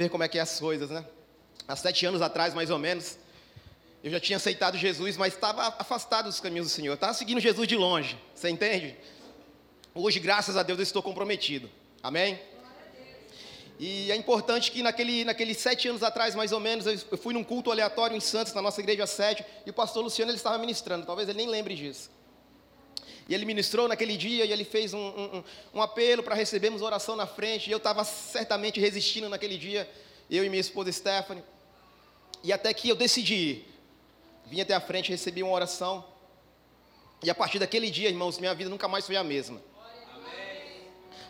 ver como é que é as coisas, né? Há sete anos atrás, mais ou menos, eu já tinha aceitado Jesus, mas estava afastado dos caminhos do Senhor. Estava seguindo Jesus de longe. Você entende? Hoje, graças a Deus, eu estou comprometido. Amém? E é importante que naquele, naqueles sete anos atrás, mais ou menos, eu fui num culto aleatório em Santos, na nossa igreja sede, e o pastor Luciano ele estava ministrando. Talvez ele nem lembre disso. E ele ministrou naquele dia e ele fez um, um, um apelo para recebermos oração na frente. E eu estava certamente resistindo naquele dia, eu e minha esposa Stephanie. E até que eu decidi. Vim até a frente, recebi uma oração. E a partir daquele dia, irmãos, minha vida nunca mais foi a mesma.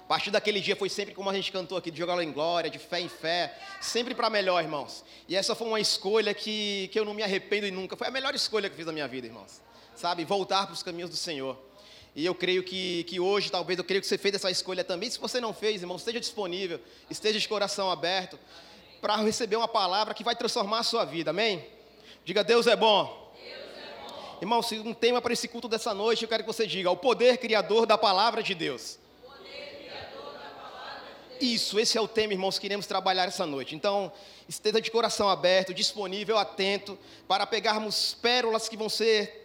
A partir daquele dia foi sempre como a gente cantou aqui, de jogar em glória, de fé em fé, sempre para melhor, irmãos. E essa foi uma escolha que, que eu não me arrependo e nunca. Foi a melhor escolha que fiz na minha vida, irmãos. Sabe, voltar para os caminhos do Senhor. E eu creio que, que hoje, talvez, eu creio que você fez essa escolha também. Se você não fez, irmão, esteja disponível, esteja de coração aberto para receber uma palavra que vai transformar a sua vida, amém? Diga, Deus é bom. Deus é bom. Irmão, se um tema para esse culto dessa noite, eu quero que você diga: o poder criador da palavra de Deus. Isso, esse é o tema, irmãos, que iremos trabalhar essa noite. Então, esteja de coração aberto, disponível, atento, para pegarmos pérolas que vão ser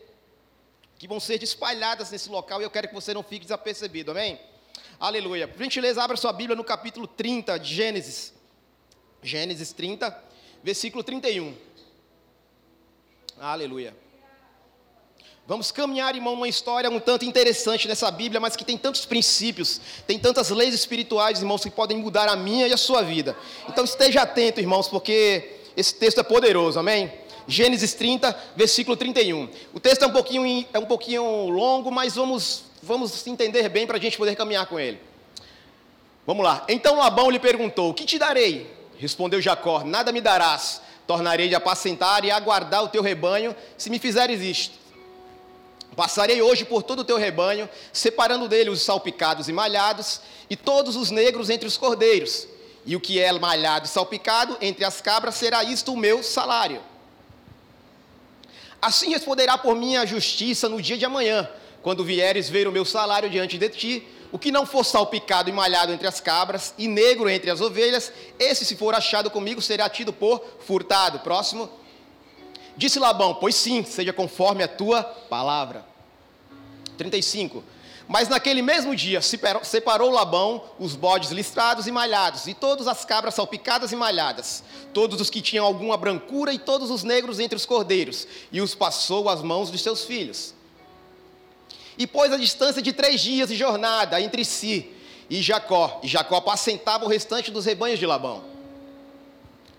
que vão ser espalhadas nesse local e eu quero que você não fique desapercebido, amém? Aleluia. Por gentileza, abra sua Bíblia no capítulo 30 de Gênesis. Gênesis 30, versículo 31. Aleluia. Vamos caminhar, irmão, uma história um tanto interessante nessa Bíblia, mas que tem tantos princípios, tem tantas leis espirituais, irmãos, que podem mudar a minha e a sua vida. Então esteja atento, irmãos, porque esse texto é poderoso, amém? Gênesis 30, versículo 31. O texto é um pouquinho, é um pouquinho longo, mas vamos, vamos entender bem para a gente poder caminhar com ele. Vamos lá. Então Labão lhe perguntou: que te darei? Respondeu Jacó: Nada me darás. Tornarei de apacentar e aguardar o teu rebanho, se me fizeres isto. Passarei hoje por todo o teu rebanho, separando dele os salpicados e malhados, e todos os negros entre os cordeiros. E o que é malhado e salpicado entre as cabras será isto o meu salário. Assim responderá por minha justiça no dia de amanhã, quando vieres ver o meu salário diante de ti. O que não for salpicado e malhado entre as cabras e negro entre as ovelhas, esse, se for achado comigo, será tido por furtado. Próximo. Disse Labão: Pois sim, seja conforme a tua palavra. 35. Mas naquele mesmo dia separou Labão os bodes listrados e malhados, e todas as cabras salpicadas e malhadas, todos os que tinham alguma brancura e todos os negros entre os cordeiros, e os passou às mãos de seus filhos. E pôs a distância de três dias de jornada entre si e Jacó, e Jacó apacentava o restante dos rebanhos de Labão.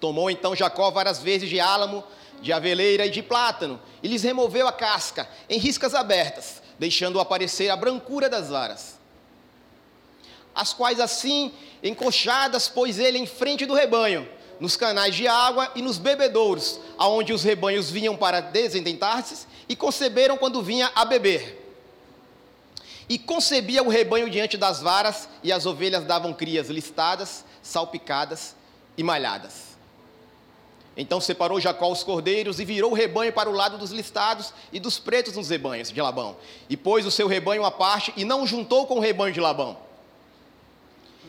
Tomou então Jacó várias vezes de álamo, de aveleira e de plátano, e lhes removeu a casca em riscas abertas deixando aparecer a brancura das varas. As quais assim, encoxadas, pôs ele em frente do rebanho, nos canais de água e nos bebedouros, aonde os rebanhos vinham para desendentar-se e conceberam quando vinha a beber. E concebia o rebanho diante das varas, e as ovelhas davam crias listadas, salpicadas e malhadas. Então separou Jacó os cordeiros e virou o rebanho para o lado dos listados e dos pretos nos rebanhos de Labão. E pôs o seu rebanho à parte e não juntou com o rebanho de Labão.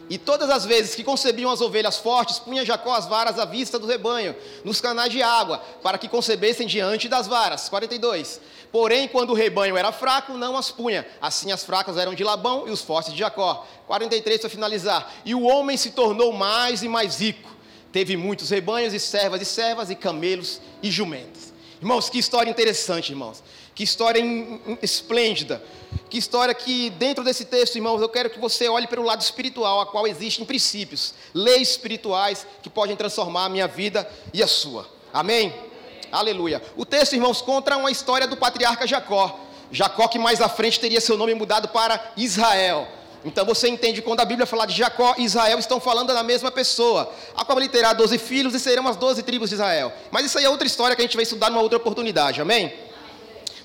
E todas as vezes que concebiam as ovelhas fortes, punha Jacó as varas à vista do rebanho, nos canais de água, para que concebessem diante das varas. 42. Porém, quando o rebanho era fraco, não as punha. Assim as fracas eram de Labão e os fortes de Jacó. 43 para finalizar. E o homem se tornou mais e mais rico teve muitos rebanhos e servas e servas e camelos e jumentos. Irmãos, que história interessante, irmãos. Que história esplêndida. Que história que, dentro desse texto, irmãos, eu quero que você olhe para o lado espiritual, a qual existem princípios, leis espirituais que podem transformar a minha vida e a sua. Amém? Amém. Aleluia. O texto, irmãos, conta uma história do patriarca Jacó. Jacó, que mais à frente teria seu nome mudado para Israel. Então você entende quando a Bíblia fala de Jacó e Israel estão falando da mesma pessoa. A qual ele terá doze filhos e serão as doze tribos de Israel. Mas isso aí é outra história que a gente vai estudar numa outra oportunidade, amém?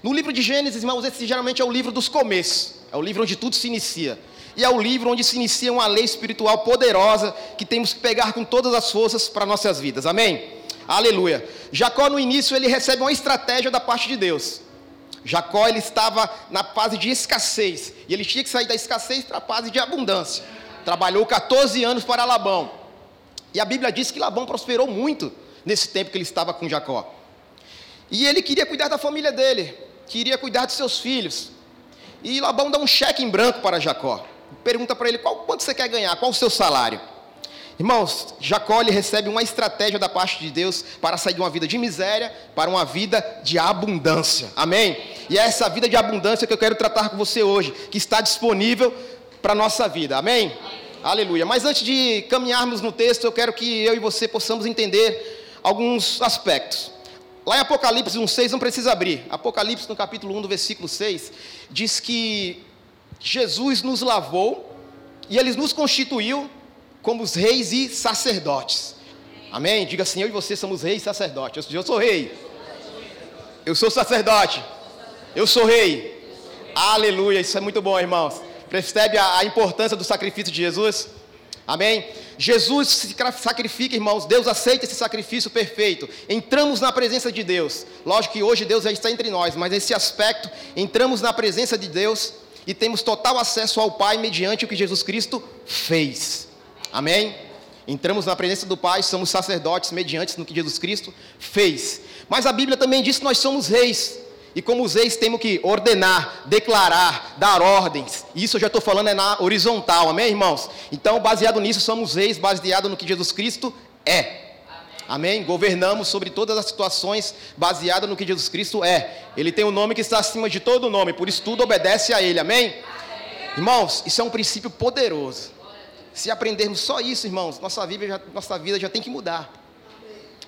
No livro de Gênesis, irmãos, esse geralmente é o livro dos começos. É o livro onde tudo se inicia. E é o livro onde se inicia uma lei espiritual poderosa que temos que pegar com todas as forças para nossas vidas. Amém? Aleluia. Jacó no início ele recebe uma estratégia da parte de Deus. Jacó ele estava na fase de escassez e ele tinha que sair da escassez para a fase de abundância. Trabalhou 14 anos para Labão. E a Bíblia diz que Labão prosperou muito nesse tempo que ele estava com Jacó. E ele queria cuidar da família dele, queria cuidar de seus filhos. E Labão dá um cheque em branco para Jacó. Pergunta para ele: qual, quanto você quer ganhar? Qual o seu salário? Irmãos, Jacó ele recebe uma estratégia da parte de Deus para sair de uma vida de miséria para uma vida de abundância. Amém? E é essa vida de abundância que eu quero tratar com você hoje, que está disponível para a nossa vida. Amém? Amém? Aleluia. Mas antes de caminharmos no texto, eu quero que eu e você possamos entender alguns aspectos. Lá em Apocalipse 1,6, não precisa abrir. Apocalipse, no capítulo 1, do versículo 6, diz que Jesus nos lavou e ele nos constituiu como os reis e sacerdotes. Amém? Diga assim: eu e você somos reis e sacerdotes. Eu sou rei. Eu sou sacerdote. Eu sou rei. Aleluia. Isso é muito bom, irmãos. Percebe a, a importância do sacrifício de Jesus? Amém? Jesus se sacrifica, irmãos. Deus aceita esse sacrifício perfeito. Entramos na presença de Deus. Lógico que hoje Deus já está entre nós, mas nesse aspecto, entramos na presença de Deus e temos total acesso ao Pai mediante o que Jesus Cristo fez. Amém? Entramos na presença do Pai, somos sacerdotes mediante no que Jesus Cristo fez. Mas a Bíblia também diz que nós somos reis. E como os reis temos que ordenar, declarar, dar ordens. Isso eu já estou falando é na horizontal, amém, irmãos? Então, baseado nisso, somos reis, baseado no que Jesus Cristo é. Amém. Governamos sobre todas as situações, baseado no que Jesus Cristo é. Ele tem um nome que está acima de todo nome, por isso tudo obedece a Ele, amém? amém. Irmãos, isso é um princípio poderoso. Se aprendermos só isso, irmãos, nossa vida já, nossa vida já tem que mudar.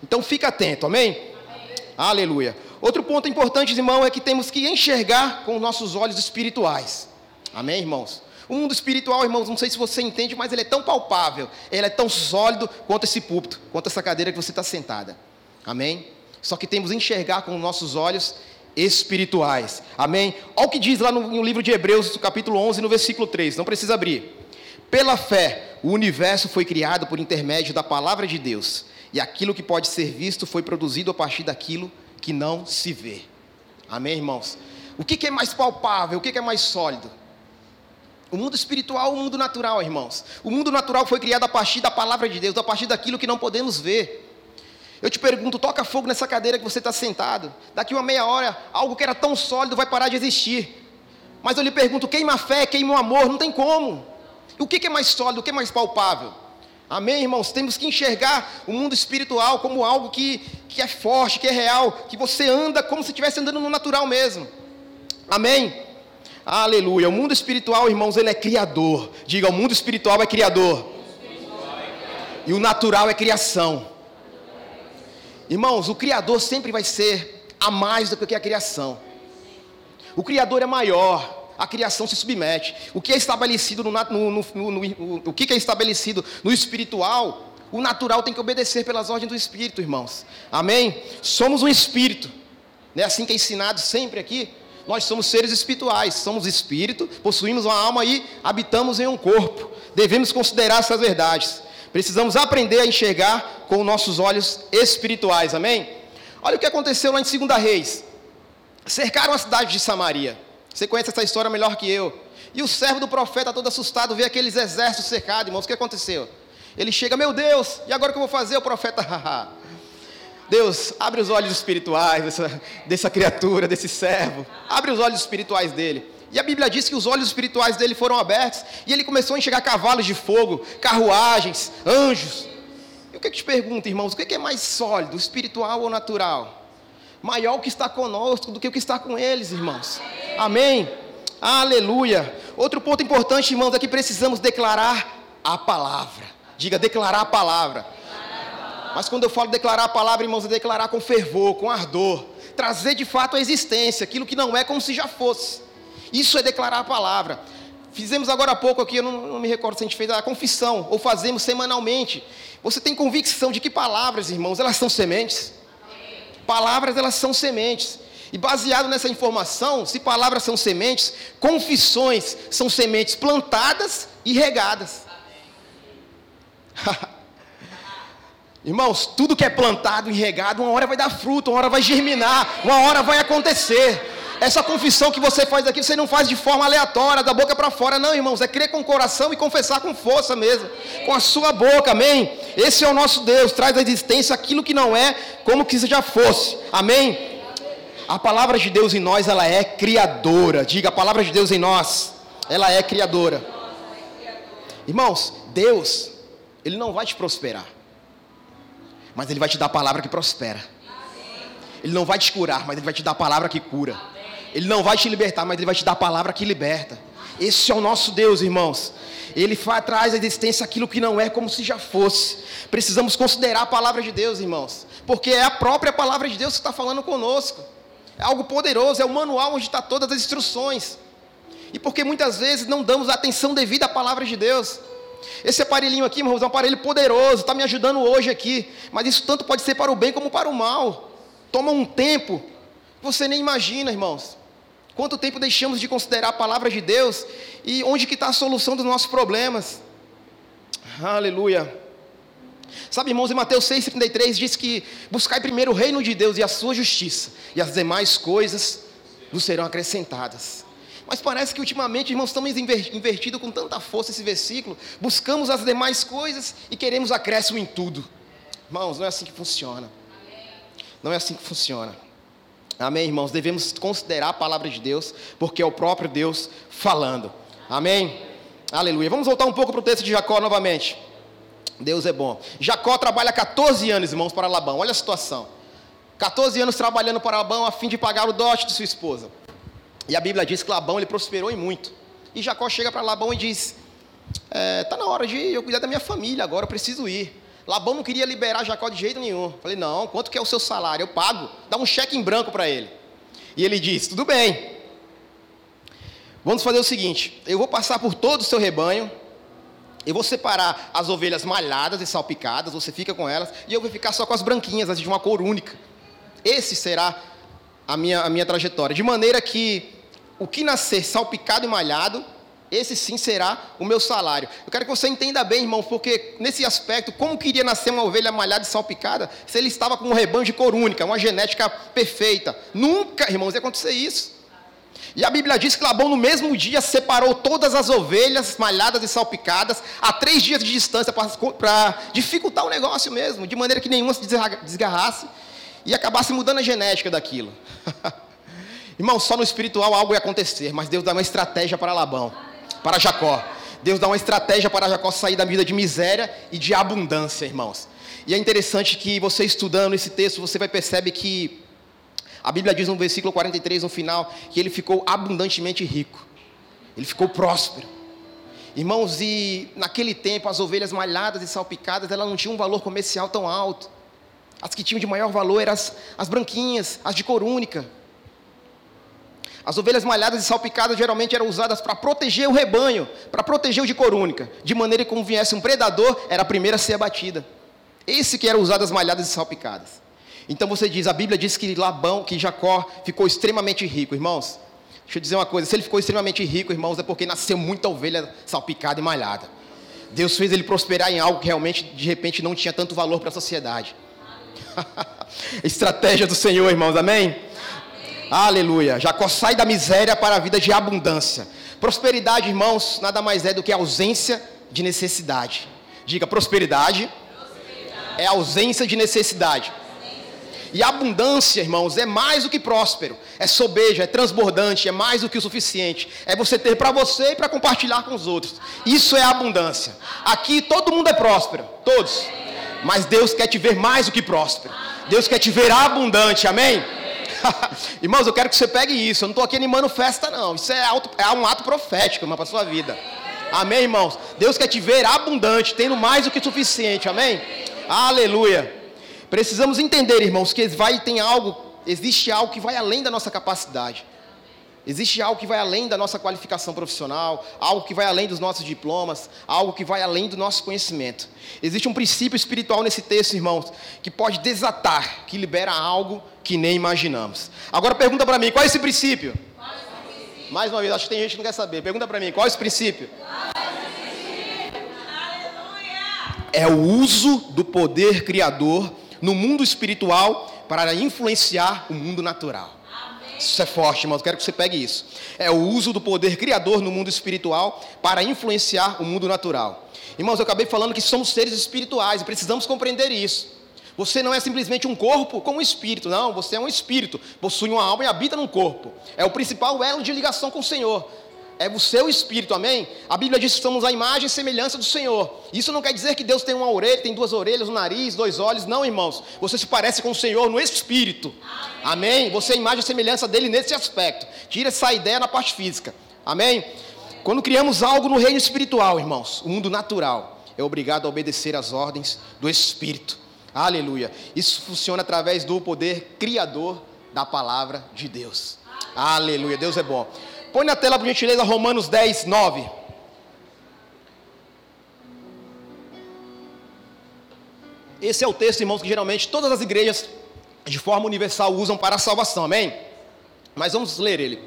Então fica atento, amém? amém? Aleluia. Outro ponto importante, irmão, é que temos que enxergar com os nossos olhos espirituais. Amém, irmãos? O mundo espiritual, irmãos, não sei se você entende, mas ele é tão palpável, ele é tão sólido quanto esse púlpito, quanto essa cadeira que você está sentada. Amém? Só que temos que enxergar com os nossos olhos espirituais. Amém? Olha o que diz lá no, no livro de Hebreus, capítulo 11, no versículo 3. Não precisa abrir. Pela fé, o universo foi criado por intermédio da palavra de Deus, e aquilo que pode ser visto foi produzido a partir daquilo que não se vê. Amém, irmãos? O que é mais palpável? O que é mais sólido? O mundo espiritual ou o mundo natural, irmãos? O mundo natural foi criado a partir da palavra de Deus, a partir daquilo que não podemos ver. Eu te pergunto, toca fogo nessa cadeira que você está sentado. Daqui uma meia hora, algo que era tão sólido vai parar de existir. Mas eu lhe pergunto, queima a fé, queima o amor, não tem como. O que é mais sólido, o que é mais palpável? Amém, irmãos? Temos que enxergar o mundo espiritual como algo que, que é forte, que é real, que você anda como se estivesse andando no natural mesmo. Amém? Aleluia. O mundo espiritual, irmãos, ele é criador. Diga, o mundo espiritual é criador. E o natural é criação. Irmãos, o criador sempre vai ser a mais do que a criação. O criador é maior a criação se submete. O que é estabelecido no, no, no, no, o que é estabelecido no espiritual, o natural tem que obedecer pelas ordens do espírito, irmãos. Amém? Somos um espírito. Não é assim que é ensinado sempre aqui? Nós somos seres espirituais, somos espírito, possuímos uma alma e habitamos em um corpo. Devemos considerar essas verdades. Precisamos aprender a enxergar com nossos olhos espirituais. Amém? Olha o que aconteceu lá em 2 Reis. Cercaram a cidade de Samaria. Você conhece essa história melhor que eu. E o servo do profeta, todo assustado, vê aqueles exércitos cercados, irmãos. O que aconteceu? Ele chega, meu Deus, e agora o que eu vou fazer? O profeta, Deus, abre os olhos espirituais dessa, dessa criatura, desse servo. Abre os olhos espirituais dele. E a Bíblia diz que os olhos espirituais dele foram abertos e ele começou a enxergar cavalos de fogo, carruagens, anjos. Eu que te pergunto, irmãos, o que é mais sólido, espiritual ou natural? Maior o que está conosco do que o que está com eles, irmãos. Amém? Aleluia. Outro ponto importante, irmãos, é que precisamos declarar a palavra. Diga, declarar a palavra. Mas quando eu falo declarar a palavra, irmãos, é declarar com fervor, com ardor. Trazer de fato a existência, aquilo que não é como se já fosse. Isso é declarar a palavra. Fizemos agora há pouco aqui, eu não, não, me recordo se a gente fez a confissão, ou fazemos semanalmente. Você tem convicção de que palavras, irmãos, elas são sementes? Palavras, elas são sementes. E baseado nessa informação, se palavras são sementes, confissões são sementes plantadas e regadas. Irmãos, tudo que é plantado e regado, uma hora vai dar fruto, uma hora vai germinar, uma hora vai acontecer. Essa confissão que você faz aqui, você não faz de forma aleatória, da boca para fora, não, irmãos, é crer com o coração e confessar com força mesmo, com a sua boca, amém? Esse é o nosso Deus, traz à existência aquilo que não é, como que já fosse. Amém? A palavra de Deus em nós, ela é criadora. Diga, a palavra de Deus em nós, ela é criadora. Irmãos, Deus, Ele não vai te prosperar, mas Ele vai te dar a palavra que prospera. Ele não vai te curar, mas Ele vai te dar a palavra que cura. Ele não vai te libertar, mas Ele vai te dar a palavra que liberta. Esse é o nosso Deus, irmãos. Ele faz, traz à existência aquilo que não é como se já fosse. Precisamos considerar a palavra de Deus, irmãos, porque é a própria palavra de Deus que está falando conosco. É algo poderoso, é o manual onde está todas as instruções. E porque muitas vezes não damos atenção devida à palavra de Deus. Esse aparelhinho aqui, irmãos, é um aparelho poderoso, está me ajudando hoje aqui. Mas isso tanto pode ser para o bem como para o mal. Toma um tempo, você nem imagina, irmãos. Quanto tempo deixamos de considerar a palavra de Deus e onde que está a solução dos nossos problemas? Aleluia. Sabe, irmãos, em Mateus 6,33 diz que buscai primeiro o reino de Deus e a sua justiça, e as demais coisas nos serão acrescentadas. Mas parece que ultimamente, irmãos, estamos invertidos com tanta força esse versículo, buscamos as demais coisas e queremos acréscimo em tudo. Irmãos, não é assim que funciona. Não é assim que funciona. Amém, irmãos? Devemos considerar a palavra de Deus, porque é o próprio Deus falando. Amém? Aleluia. Vamos voltar um pouco para o texto de Jacó novamente. Deus é bom. Jacó trabalha 14 anos, irmãos, para Labão. Olha a situação. 14 anos trabalhando para Labão a fim de pagar o dote de sua esposa. E a Bíblia diz que Labão ele prosperou em muito. E Jacó chega para Labão e diz: Está é, tá na hora de eu cuidar da minha família, agora eu preciso ir. Labão não queria liberar Jacó de jeito nenhum. Falei, não, quanto que é o seu salário? Eu pago. Dá um cheque em branco para ele. E ele disse, tudo bem. Vamos fazer o seguinte: eu vou passar por todo o seu rebanho. Eu vou separar as ovelhas malhadas e salpicadas, você fica com elas, e eu vou ficar só com as branquinhas, as de uma cor única. Esse será a minha, a minha trajetória. De maneira que o que nascer salpicado e malhado, esse sim será o meu salário. Eu quero que você entenda bem, irmão, porque nesse aspecto, como queria nascer uma ovelha malhada e salpicada se ele estava com um rebanho de cor única, uma genética perfeita? Nunca, irmãos, ia acontecer isso. E a Bíblia diz que Labão no mesmo dia separou todas as ovelhas malhadas e salpicadas a três dias de distância para dificultar o negócio mesmo, de maneira que nenhuma se desgarrasse e acabasse mudando a genética daquilo. Irmão, só no espiritual algo ia acontecer, mas Deus dá uma estratégia para Labão para Jacó. Deus dá uma estratégia para Jacó sair da vida de miséria e de abundância, irmãos. E é interessante que você estudando esse texto, você vai perceber que a Bíblia diz no versículo 43, no final, que ele ficou abundantemente rico. Ele ficou próspero. Irmãos, e naquele tempo as ovelhas malhadas e salpicadas, elas não tinham um valor comercial tão alto. As que tinham de maior valor eram as, as branquinhas, as de cor única. As ovelhas malhadas e salpicadas geralmente eram usadas para proteger o rebanho, para proteger o de cor única, de maneira que como viesse um predador, era a primeira a ser abatida. Esse que eram usadas malhadas e salpicadas. Então você diz, a Bíblia diz que Labão, que Jacó ficou extremamente rico, irmãos. Deixa eu dizer uma coisa, se ele ficou extremamente rico, irmãos, é porque nasceu muita ovelha salpicada e malhada. Deus fez ele prosperar em algo que realmente, de repente, não tinha tanto valor para a sociedade. Estratégia do Senhor, irmãos, amém? Aleluia. Jacó sai da miséria para a vida de abundância. Prosperidade, irmãos, nada mais é do que ausência de necessidade. Diga, prosperidade, é ausência de necessidade. E abundância, irmãos, é mais do que próspero, é sobeja, é transbordante, é mais do que o suficiente. É você ter para você e para compartilhar com os outros. Isso é abundância. Aqui todo mundo é próspero, todos. Mas Deus quer te ver mais do que próspero. Deus quer te ver abundante, amém? Irmãos, eu quero que você pegue isso. Eu não estou aqui animando festa, não. Isso é, auto, é um ato profético, irmão, para a sua vida. Amém, irmãos? Deus quer te ver abundante, tendo mais do que suficiente. Amém? Aleluia. Precisamos entender, irmãos, que vai tem algo, existe algo que vai além da nossa capacidade. Existe algo que vai além da nossa qualificação profissional, algo que vai além dos nossos diplomas, algo que vai além do nosso conhecimento. Existe um princípio espiritual nesse texto, irmãos, que pode desatar, que libera algo que nem imaginamos. Agora pergunta para mim, qual é esse princípio? princípio? Mais uma vez, acho que tem gente que não quer saber. Pergunta para mim, qual é esse princípio? É o uso do poder criador no mundo espiritual para influenciar o mundo natural. Isso é forte, irmãos. Quero que você pegue isso. É o uso do poder criador no mundo espiritual para influenciar o mundo natural. Irmãos, eu acabei falando que somos seres espirituais e precisamos compreender isso. Você não é simplesmente um corpo com um espírito, não, você é um espírito, possui uma alma e habita num corpo. É o principal elo de ligação com o Senhor. É o seu espírito, amém? A Bíblia diz que somos a imagem e semelhança do Senhor. Isso não quer dizer que Deus tem uma orelha, tem duas orelhas, um nariz, dois olhos. Não, irmãos. Você se parece com o Senhor no espírito. Amém? amém? Você é a imagem e semelhança dele nesse aspecto. Tira essa ideia na parte física. Amém? Quando criamos algo no reino espiritual, irmãos, o mundo natural é obrigado a obedecer às ordens do Espírito. Aleluia. Isso funciona através do poder criador da palavra de Deus. Aleluia. Deus é bom. Põe na tela, por gentileza, Romanos 10, 9. Esse é o texto, irmãos, que geralmente todas as igrejas, de forma universal, usam para a salvação, amém? Mas vamos ler ele.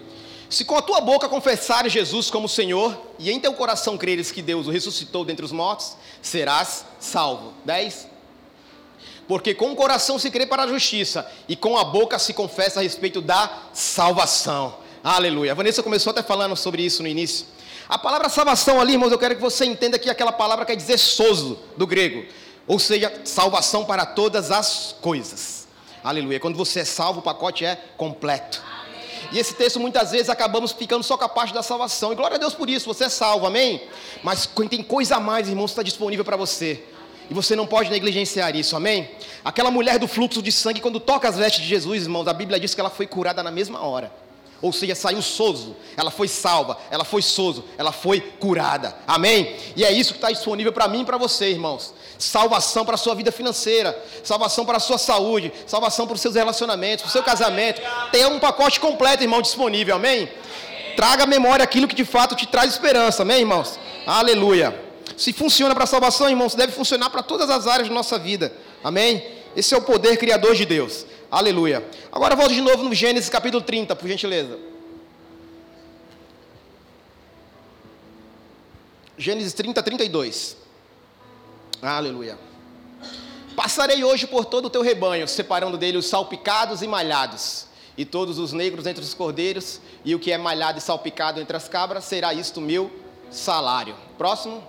Se com a tua boca confessares Jesus como Senhor, e em teu coração creres que Deus o ressuscitou dentre os mortos, serás salvo. 10. Porque com o coração se crê para a justiça e com a boca se confessa a respeito da salvação. Aleluia. A Vanessa começou até falando sobre isso no início. A palavra salvação ali, irmãos, eu quero que você entenda que aquela palavra quer dizer sozo, do grego. Ou seja, salvação para todas as coisas. Aleluia. Quando você é salvo, o pacote é completo. E esse texto muitas vezes acabamos ficando só com a parte da salvação. E glória a Deus por isso, você é salvo, amém? Mas tem coisa a mais, irmãos, está disponível para você. E você não pode negligenciar isso, amém? Aquela mulher do fluxo de sangue, quando toca as vestes de Jesus, irmãos, a Bíblia diz que ela foi curada na mesma hora. Ou seja, saiu sozo, ela foi salva, ela foi sozo, ela foi curada. Amém? E é isso que está disponível para mim e para você, irmãos. Salvação para a sua vida financeira, salvação para a sua saúde, salvação para os seus relacionamentos, para o seu casamento. Tem um pacote completo, irmão, disponível. Amém? Traga à memória aquilo que de fato te traz esperança. Amém, irmãos? Aleluia. Se funciona para a salvação, irmãos, deve funcionar para todas as áreas da nossa vida. Amém? Esse é o poder criador de Deus. Aleluia. Agora volto de novo no Gênesis capítulo 30, por gentileza. Gênesis 30, 32. Aleluia. Passarei hoje por todo o teu rebanho, separando dele os salpicados e malhados, e todos os negros entre os cordeiros, e o que é malhado e salpicado entre as cabras, será isto meu salário. Próximo.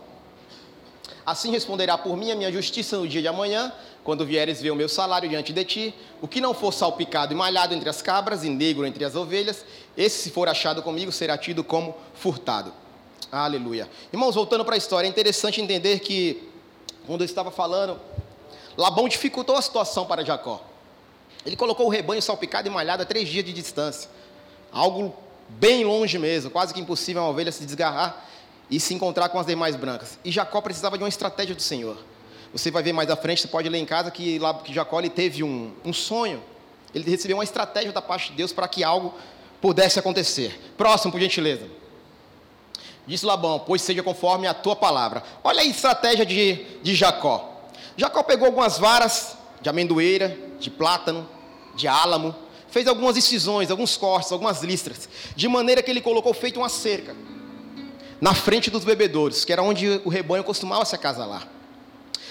Assim responderá por mim a minha justiça no dia de amanhã, quando vieres ver o meu salário diante de ti. O que não for salpicado e malhado entre as cabras e negro entre as ovelhas, esse, se for achado comigo, será tido como furtado. Aleluia. Irmãos, voltando para a história, é interessante entender que, quando eu estava falando, Labão dificultou a situação para Jacó. Ele colocou o rebanho salpicado e malhado a três dias de distância. Algo bem longe mesmo, quase que impossível uma ovelha se desgarrar e se encontrar com as demais brancas. E Jacó precisava de uma estratégia do Senhor. Você vai ver mais à frente, você pode ler em casa que, lá, que Jacó ele teve um, um sonho. Ele recebeu uma estratégia da parte de Deus para que algo pudesse acontecer. Próximo, por gentileza. Disse Labão, pois seja conforme a tua palavra. Olha a estratégia de, de Jacó. Jacó pegou algumas varas de amendoeira, de plátano, de álamo, fez algumas incisões, alguns cortes, algumas listras, de maneira que ele colocou feito uma cerca na frente dos bebedouros, que era onde o rebanho costumava se acasalar.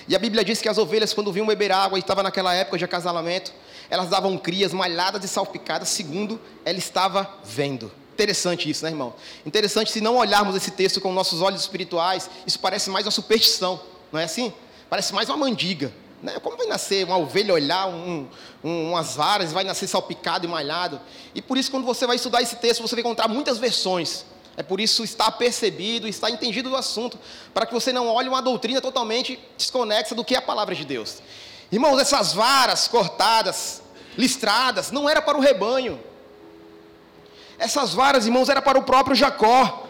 E a Bíblia diz que as ovelhas, quando vinham beber água, e estava naquela época de acasalamento, elas davam crias malhadas e salpicadas, segundo ela estava vendo. Interessante isso, né, irmão? Interessante se não olharmos esse texto com nossos olhos espirituais, isso parece mais uma superstição, não é assim? Parece mais uma mandiga. Né? Como vai nascer uma ovelha olhar um, um, umas varas, vai nascer salpicado e malhado? E por isso, quando você vai estudar esse texto, você vai encontrar muitas versões. É por isso estar percebido, estar entendido do assunto, para que você não olhe uma doutrina totalmente desconexa do que é a palavra de Deus. Irmãos, essas varas cortadas, listradas, não era para o rebanho. Essas varas, irmãos, era para o próprio Jacó.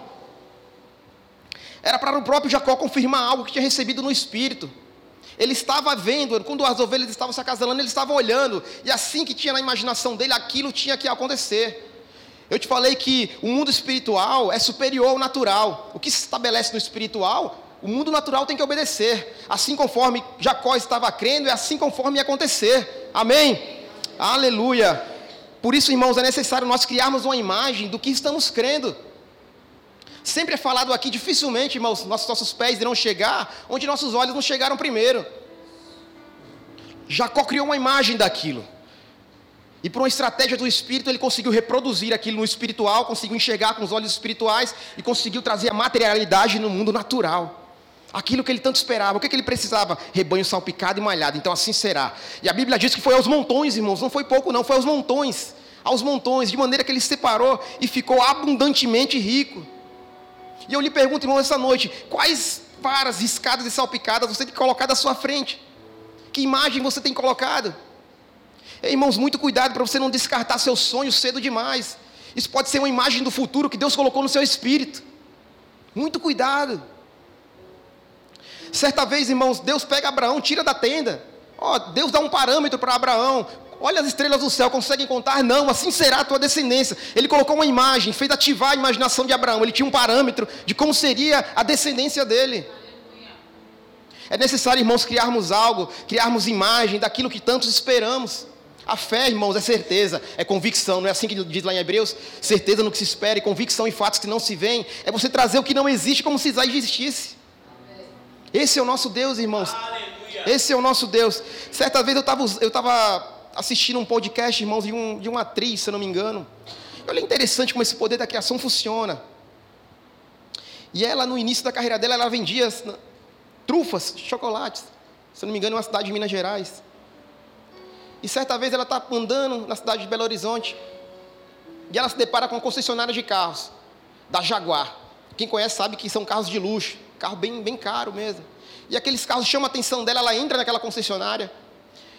Era para o próprio Jacó confirmar algo que tinha recebido no espírito. Ele estava vendo, quando as ovelhas estavam se acasalando, ele estava olhando, e assim que tinha na imaginação dele, aquilo tinha que acontecer. Eu te falei que o mundo espiritual é superior ao natural. O que se estabelece no espiritual, o mundo natural tem que obedecer. Assim conforme Jacó estava crendo, é assim conforme ia acontecer. Amém? Aleluia. Por isso, irmãos, é necessário nós criarmos uma imagem do que estamos crendo. Sempre é falado aqui, dificilmente, irmãos, nossos, nossos pés irão chegar onde nossos olhos não chegaram primeiro. Jacó criou uma imagem daquilo. E por uma estratégia do espírito, ele conseguiu reproduzir aquilo no espiritual, conseguiu enxergar com os olhos espirituais e conseguiu trazer a materialidade no mundo natural. Aquilo que ele tanto esperava. O que, que ele precisava? Rebanho salpicado e malhado. Então assim será. E a Bíblia diz que foi aos montões, irmãos. Não foi pouco, não. Foi aos montões. Aos montões. De maneira que ele separou e ficou abundantemente rico. E eu lhe pergunto, irmão, essa noite: quais varas escadas e salpicadas você tem colocado à sua frente? Que imagem você tem colocado? Irmãos, muito cuidado para você não descartar seus sonhos cedo demais. Isso pode ser uma imagem do futuro que Deus colocou no seu espírito. Muito cuidado. Certa vez, irmãos, Deus pega Abraão, tira da tenda. Ó, Deus dá um parâmetro para Abraão. Olha as estrelas do céu, conseguem contar? Não, assim será a tua descendência. Ele colocou uma imagem, fez ativar a imaginação de Abraão. Ele tinha um parâmetro de como seria a descendência dele. É necessário, irmãos, criarmos algo, criarmos imagem daquilo que tantos esperamos. A fé, irmãos, é certeza, é convicção, não é assim que diz lá em Hebreus? Certeza no que se espera e convicção em fatos que não se veem. É você trazer o que não existe como se já existisse. Esse é o nosso Deus, irmãos. Aleluia. Esse é o nosso Deus. Certa vez eu estava eu tava assistindo um podcast, irmãos, de, um, de uma atriz, se eu não me engano. Olha interessante como esse poder da criação funciona. E ela, no início da carreira dela, ela vendia trufas, chocolates. Se eu não me engano, em uma cidade de Minas Gerais. E certa vez ela está andando na cidade de Belo Horizonte. E ela se depara com uma concessionária de carros, da Jaguar. Quem conhece sabe que são carros de luxo, carro bem, bem caro mesmo. E aqueles carros chamam a atenção dela, ela entra naquela concessionária.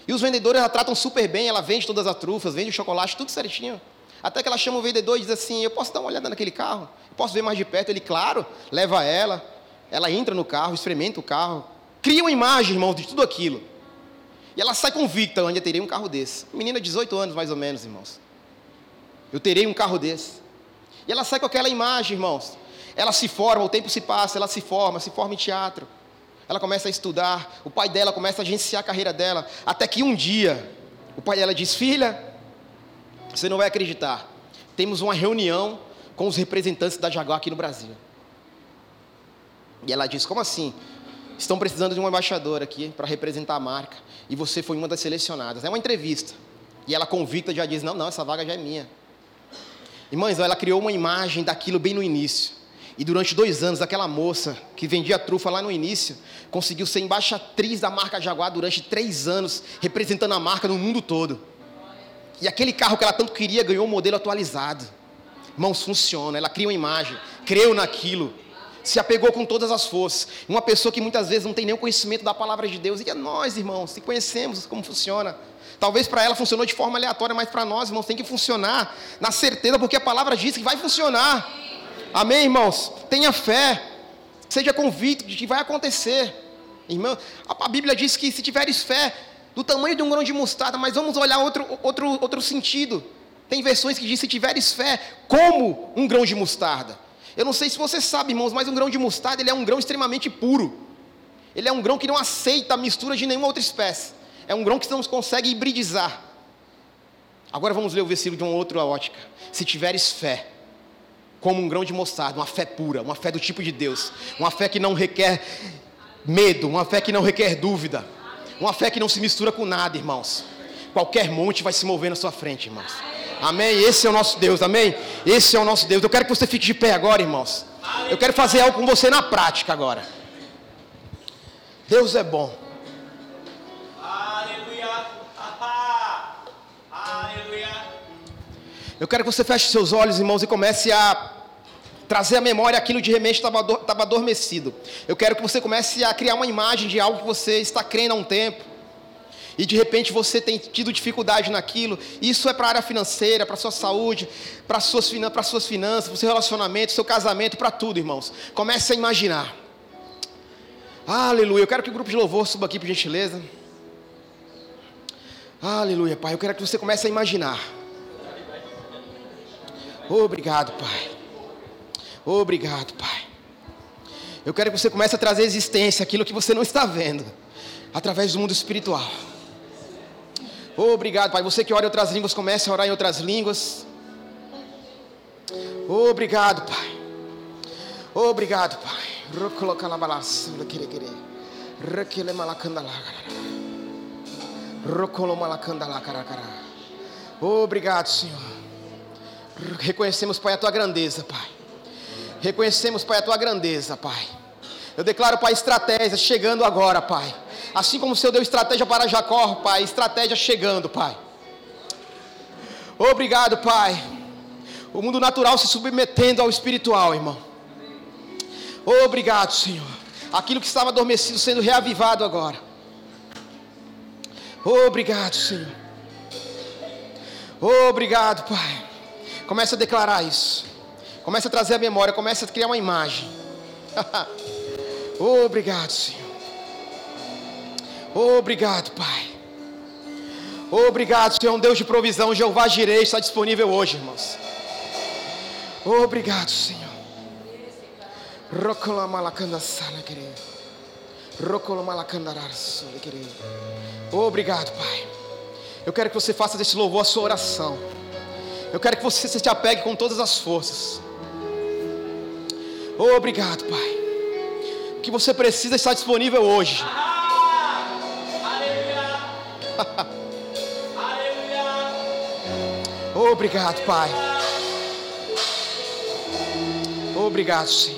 E os vendedores a tratam super bem, ela vende todas as trufas, vende o chocolate, tudo certinho. Até que ela chama o vendedor e diz assim: Eu posso dar uma olhada naquele carro? Eu posso ver mais de perto? Ele, claro, leva ela. Ela entra no carro, experimenta o carro, cria uma imagem, irmãos, de tudo aquilo. E ela sai convicta, eu terei um carro desse. Menina de 18 anos, mais ou menos, irmãos. Eu terei um carro desse. E ela sai com aquela imagem, irmãos. Ela se forma, o tempo se passa, ela se forma, se forma em teatro. Ela começa a estudar, o pai dela começa a agenciar a carreira dela, até que um dia, o pai dela diz: Filha, você não vai acreditar, temos uma reunião com os representantes da Jaguar aqui no Brasil. E ela diz: Como assim? Estão precisando de um embaixador aqui para representar a marca e você foi uma das selecionadas. É uma entrevista. E ela convicta já diz: Não, não, essa vaga já é minha. Irmãs, ela criou uma imagem daquilo bem no início. E durante dois anos, aquela moça que vendia trufa lá no início, conseguiu ser embaixatriz da marca Jaguar durante três anos, representando a marca no mundo todo. E aquele carro que ela tanto queria ganhou um modelo atualizado. Irmãos, funciona. Ela cria uma imagem, creu naquilo se apegou com todas as forças. Uma pessoa que muitas vezes não tem nenhum conhecimento da palavra de Deus. E é nós, irmãos, que conhecemos como funciona. Talvez para ela funcionou de forma aleatória, mas para nós, irmãos, tem que funcionar na certeza, porque a palavra diz que vai funcionar. Amém, irmãos? Tenha fé. Seja convicto de que vai acontecer. Irmão, a Bíblia diz que se tiveres fé do tamanho de um grão de mostarda, mas vamos olhar outro, outro, outro sentido. Tem versões que diz se tiveres fé como um grão de mostarda. Eu não sei se você sabe, irmãos, mas um grão de mostarda ele é um grão extremamente puro. Ele é um grão que não aceita a mistura de nenhuma outra espécie. É um grão que não consegue hibridizar. Agora vamos ler o versículo de uma outra ótica. Se tiveres fé, como um grão de mostarda, uma fé pura, uma fé do tipo de Deus, uma fé que não requer medo, uma fé que não requer dúvida, uma fé que não se mistura com nada, irmãos. Qualquer monte vai se mover na sua frente, irmãos. Amém? Esse é o nosso Deus, amém? Esse é o nosso Deus. Eu quero que você fique de pé agora, irmãos. Eu quero fazer algo com você na prática agora. Deus é bom. Aleluia. Aleluia. Eu quero que você feche seus olhos, irmãos, e comece a trazer à memória aquilo de repente estava adormecido. Eu quero que você comece a criar uma imagem de algo que você está crendo há um tempo e de repente você tem tido dificuldade naquilo, isso é para a área financeira, para a sua saúde, para as suas, para suas finanças, para o seu relacionamento, seu casamento, para tudo, irmãos. Comece a imaginar. Aleluia. Eu quero que o grupo de louvor suba aqui, por gentileza. Aleluia, Pai. Eu quero que você comece a imaginar. Obrigado, Pai. Obrigado, Pai. Eu quero que você comece a trazer existência aquilo que você não está vendo, através do mundo espiritual. Obrigado, Pai. Você que ora em outras línguas, comece a orar em outras línguas. Obrigado, Pai. Obrigado, Pai. Obrigado, Senhor. Reconhecemos, Pai, a tua grandeza, Pai. Reconhecemos, Pai, a tua grandeza, Pai. Eu declaro, Pai, estratégia chegando agora, Pai. Assim como o Senhor deu estratégia para Jacó, Pai, estratégia chegando, Pai. Obrigado, Pai. O mundo natural se submetendo ao espiritual, irmão. Obrigado, Senhor. Aquilo que estava adormecido sendo reavivado agora. Obrigado, Senhor. Obrigado, Pai. Começa a declarar isso. Começa a trazer a memória, começa a criar uma imagem. Obrigado, Senhor. Obrigado, Pai. Obrigado, Senhor, um Deus de provisão. Jeová Jirei está disponível hoje, irmãos. Obrigado, Senhor. Obrigado, Pai. Eu quero que você faça desse louvor a sua oração. Eu quero que você se apegue com todas as forças. Obrigado, Pai que você precisa está disponível hoje. Obrigado, Pai. Obrigado, Senhor.